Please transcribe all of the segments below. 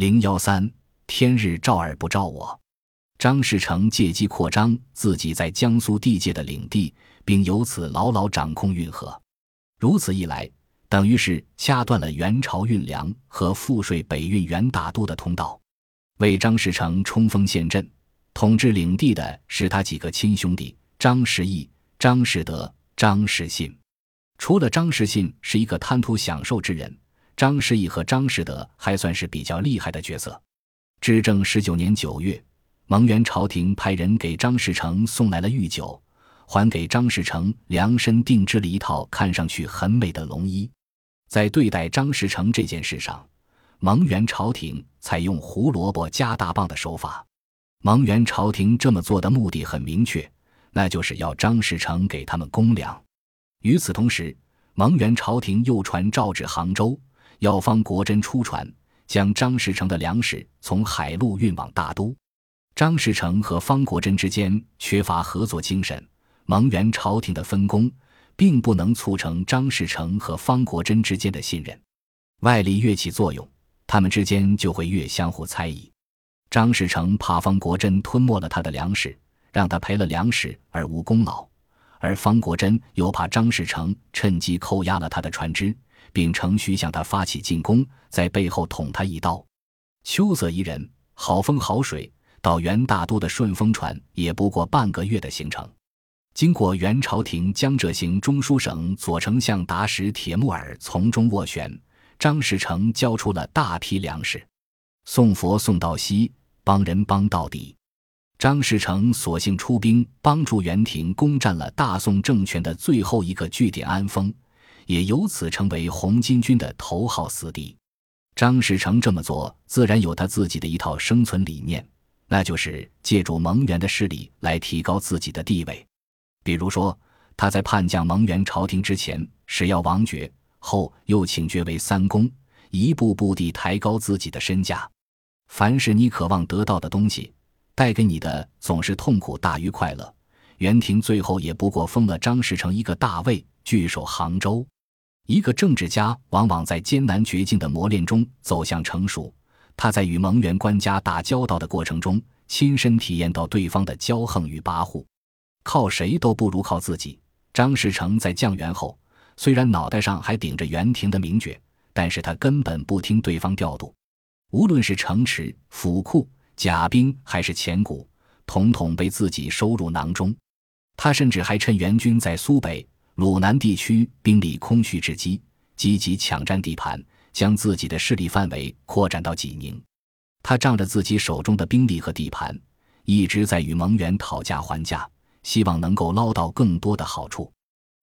零幺三，天日照而不照我。张士诚借机扩张自己在江苏地界的领地，并由此牢牢掌控运河。如此一来，等于是掐断了元朝运粮和赋税北运元大都的通道。为张士诚冲锋陷阵、统治领地的是他几个亲兄弟张士义、张士德、张士信。除了张士信是一个贪图享受之人，张士义和张士德还算是比较厉害的角色。至正十九年九月。蒙元朝廷派人给张士诚送来了御酒，还给张士诚量身定制了一套看上去很美的龙衣。在对待张士诚这件事上，蒙元朝廷采用胡萝卜加大棒的手法。蒙元朝廷这么做的目的很明确，那就是要张士诚给他们公粮。与此同时，蒙元朝廷又传诏至杭州，要方国珍出船，将张士诚的粮食从海路运往大都。张士诚和方国珍之间缺乏合作精神，蒙元朝廷的分工并不能促成张士诚和方国珍之间的信任。外力越起作用，他们之间就会越相互猜疑。张士诚怕方国珍吞没了他的粮食，让他赔了粮食而无功劳；而方国珍又怕张士诚趁机扣押了他的船只，并乘虚向他发起进攻，在背后捅他一刀。秋色宜人，好风好水。到元大都的顺风船也不过半个月的行程。经过元朝廷江浙行中书省左丞相达什铁木儿从中斡旋，张士诚交出了大批粮食。送佛送到西，帮人帮到底。张士诚索性出兵帮助元廷攻占了大宋政权的最后一个据点安丰，也由此成为红巾军的头号死敌。张士诚这么做，自然有他自己的一套生存理念。那就是借助蒙元的势力来提高自己的地位，比如说他在叛将蒙元朝廷之前是要王爵，后又请爵为三公，一步步地抬高自己的身价。凡是你渴望得到的东西，带给你的总是痛苦大于快乐。元廷最后也不过封了张士诚一个大尉，据守杭州。一个政治家往往在艰难绝境的磨练中走向成熟。他在与蒙元官家打交道的过程中，亲身体验到对方的骄横与跋扈，靠谁都不如靠自己。张士诚在降元后，虽然脑袋上还顶着元廷的名爵，但是他根本不听对方调度。无论是城池、府库、甲兵还是钱谷，统统被自己收入囊中。他甚至还趁元军在苏北、鲁南地区兵力空虚之机，积极抢占地盘。将自己的势力范围扩展到济宁，他仗着自己手中的兵力和地盘，一直在与蒙元讨价还价，希望能够捞到更多的好处。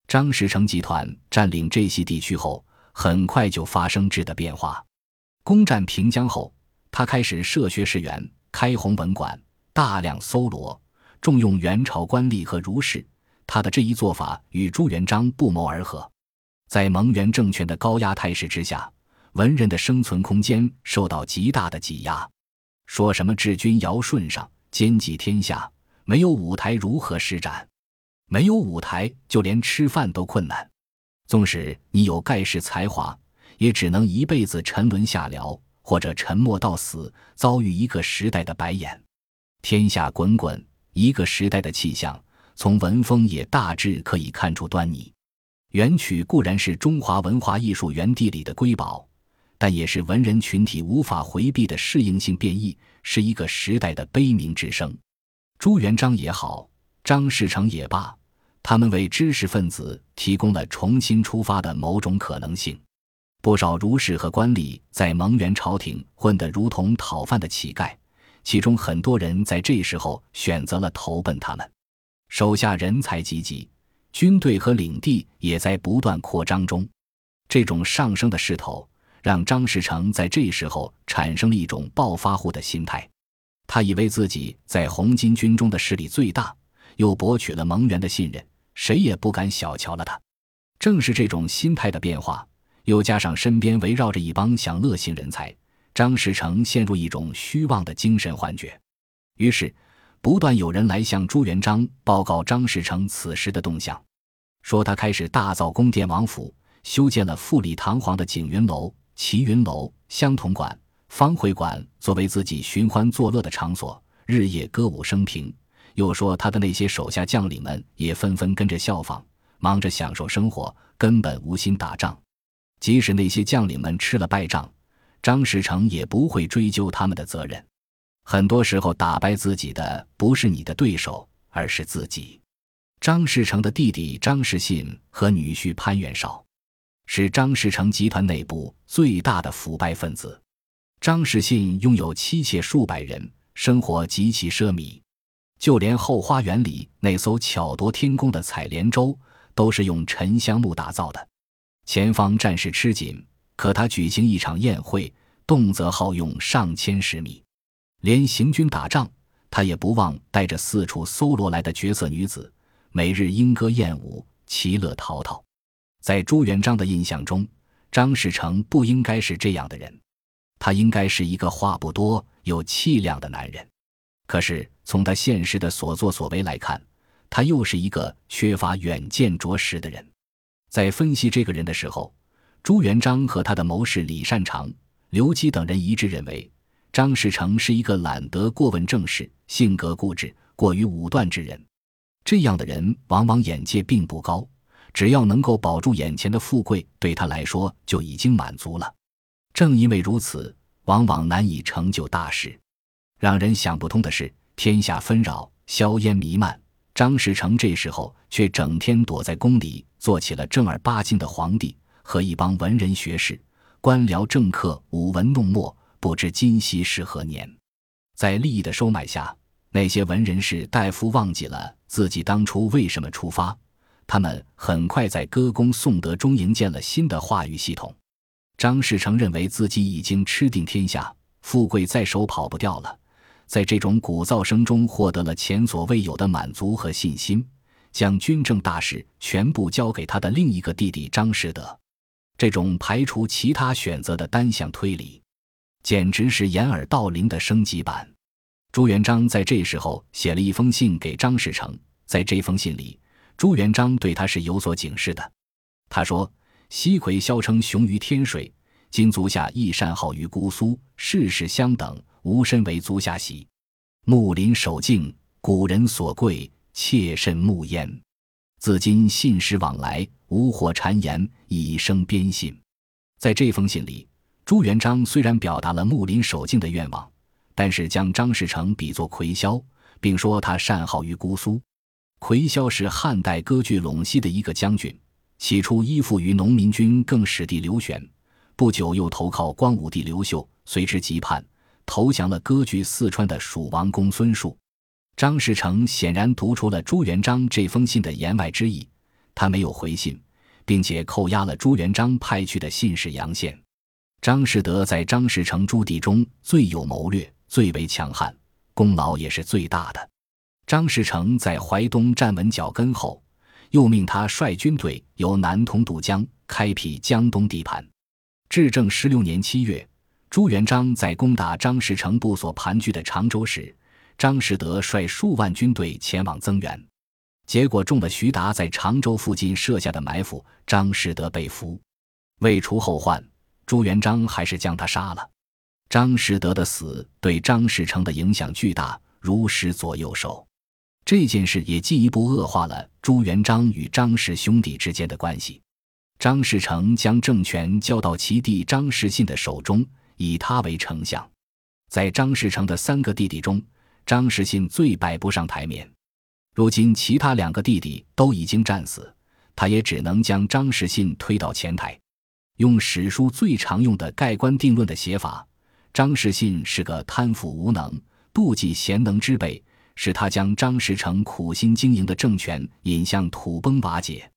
张士诚集团占领这些地区后，很快就发生质的变化。攻占平江后，他开始设学士园，开弘文馆，大量搜罗，重用元朝官吏和儒士。他的这一做法与朱元璋不谋而合。在蒙元政权的高压态势之下。文人的生存空间受到极大的挤压，说什么治军尧舜上，兼济天下，没有舞台如何施展？没有舞台，就连吃饭都困难。纵使你有盖世才华，也只能一辈子沉沦下僚，或者沉默到死，遭遇一个时代的白眼。天下滚滚，一个时代的气象，从文风也大致可以看出端倪。元曲固然是中华文化艺术园地里的瑰宝。但也是文人群体无法回避的适应性变异，是一个时代的悲鸣之声。朱元璋也好，张士诚也罢，他们为知识分子提供了重新出发的某种可能性。不少儒士和官吏在蒙元朝廷混得如同讨饭的乞丐，其中很多人在这时候选择了投奔他们。手下人才济济，军队和领地也在不断扩张中。这种上升的势头。让张士诚在这时候产生了一种暴发户的心态，他以为自己在红巾军中的势力最大，又博取了蒙元的信任，谁也不敢小瞧了他。正是这种心态的变化，又加上身边围绕着一帮享乐型人才，张士诚陷入一种虚妄的精神幻觉。于是，不断有人来向朱元璋报告张士诚此时的动向，说他开始大造宫殿王府，修建了富丽堂皇的景云楼。齐云楼、相同馆、方会馆作为自己寻欢作乐的场所，日夜歌舞升平。又说他的那些手下将领们也纷纷跟着效仿，忙着享受生活，根本无心打仗。即使那些将领们吃了败仗，张士诚也不会追究他们的责任。很多时候，打败自己的不是你的对手，而是自己。张士诚的弟弟张士信和女婿潘元绍，是张士诚集团内部最大的腐败分子。张士信拥有妻妾数百人，生活极其奢靡，就连后花园里那艘巧夺天工的采莲舟，都是用沉香木打造的。前方战事吃紧，可他举行一场宴会，动辄耗用上千石米。连行军打仗，他也不忘带着四处搜罗来的绝色女子。每日莺歌燕舞，其乐陶陶。在朱元璋的印象中，张士诚不应该是这样的人，他应该是一个话不多、有气量的男人。可是从他现实的所作所为来看，他又是一个缺乏远见卓识的人。在分析这个人的时候，朱元璋和他的谋士李善长、刘基等人一致认为，张士诚是一个懒得过问政事、性格固执、过于武断之人。这样的人往往眼界并不高，只要能够保住眼前的富贵，对他来说就已经满足了。正因为如此，往往难以成就大事。让人想不通的是，天下纷扰，硝烟弥漫，张士诚这时候却整天躲在宫里，做起了正儿八经的皇帝，和一帮文人学士、官僚政客舞文弄墨，不知今夕是何年。在利益的收买下。那些文人士大夫忘记了自己当初为什么出发，他们很快在歌功颂德中营建了新的话语系统。张士诚认为自己已经吃定天下，富贵在手，跑不掉了。在这种鼓噪声中，获得了前所未有的满足和信心，将军政大事全部交给他的另一个弟弟张士德。这种排除其他选择的单向推理，简直是掩耳盗铃的升级版。朱元璋在这时候写了一封信给张士诚，在这封信里，朱元璋对他是有所警示的。他说：“西魁萧称雄于天水，今足下亦善好于姑苏，世事相等，吾身为足下喜。木林守静，古人所贵，切慎慕焉。自今信使往来，无或谗言，以生边信。”在这封信里，朱元璋虽然表达了木林守静的愿望。但是将张士诚比作魁霄，并说他善好于姑苏。魁霄是汉代割据陇西的一个将军，起初依附于农民军更始帝刘玄，不久又投靠光武帝刘秀，随之即叛，投降了割据四川的蜀王公孙述。张士诚显然读出了朱元璋这封信的言外之意，他没有回信，并且扣押了朱元璋派去的信使杨宪。张士德在张士诚诸弟中最有谋略。最为强悍，功劳也是最大的。张士诚在淮东站稳脚跟后，又命他率军队由南通渡江，开辟江东地盘。至正十六年七月，朱元璋在攻打张士诚部所盘踞的常州时，张士德率数万军队前往增援，结果中了徐达在常州附近设下的埋伏，张士德被俘。为除后患，朱元璋还是将他杀了。张士德的死对张士诚的影响巨大，如失左右手。这件事也进一步恶化了朱元璋与张氏兄弟之间的关系。张士诚将政权交到其弟张士信的手中，以他为丞相。在张士诚的三个弟弟中，张士信最摆不上台面。如今其他两个弟弟都已经战死，他也只能将张士信推到前台，用史书最常用的盖棺定论的写法。张士信是个贪腐无能、妒忌贤能之辈，使他将张士诚苦心经营的政权引向土崩瓦解。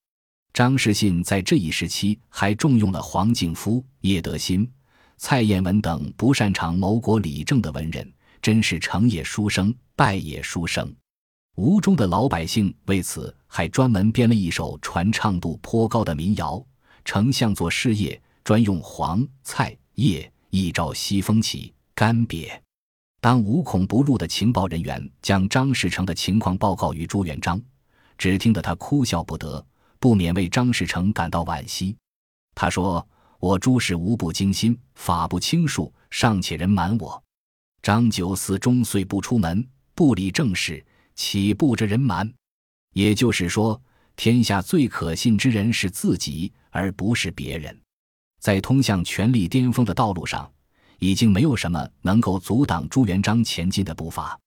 张士信在这一时期还重用了黄敬夫、叶德新、蔡彦文等不擅长谋国理政的文人，真是成也书生，败也书生。吴中的老百姓为此还专门编了一首传唱度颇高的民谣：“丞相做事业，专用黄、蔡、叶。”一朝西风起，干瘪。当无孔不入的情报人员将张士诚的情况报告于朱元璋，只听得他哭笑不得，不免为张士诚感到惋惜。他说：“我诸事无不精心，法不轻数，尚且人瞒我。张九思终岁不出门，不理政事，岂不着人瞒？也就是说，天下最可信之人是自己，而不是别人。在通向权力巅峰的道路上，已经没有什么能够阻挡朱元璋前进的步伐。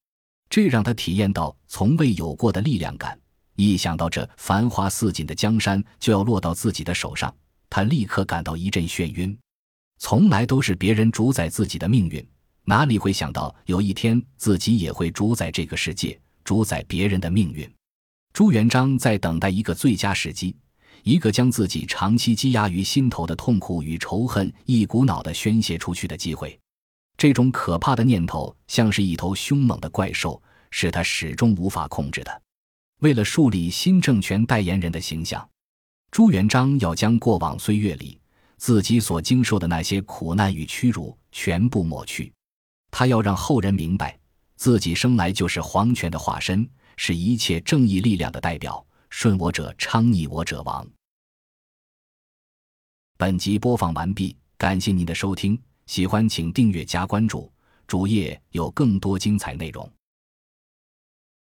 这让他体验到从未有过的力量感。一想到这繁华似锦的江山就要落到自己的手上，他立刻感到一阵眩晕。从来都是别人主宰自己的命运，哪里会想到有一天自己也会主宰这个世界，主宰别人的命运？朱元璋在等待一个最佳时机，一个将自己长期积压于心头的痛苦与仇恨一股脑的宣泄出去的机会。这种可怕的念头像是一头凶猛的怪兽，是他始终无法控制的。为了树立新政权代言人的形象，朱元璋要将过往岁月里自己所经受的那些苦难与屈辱全部抹去。他要让后人明白，自己生来就是皇权的化身，是一切正义力量的代表。顺我者昌，逆我者亡。本集播放完毕，感谢您的收听，喜欢请订阅加关注，主页有更多精彩内容。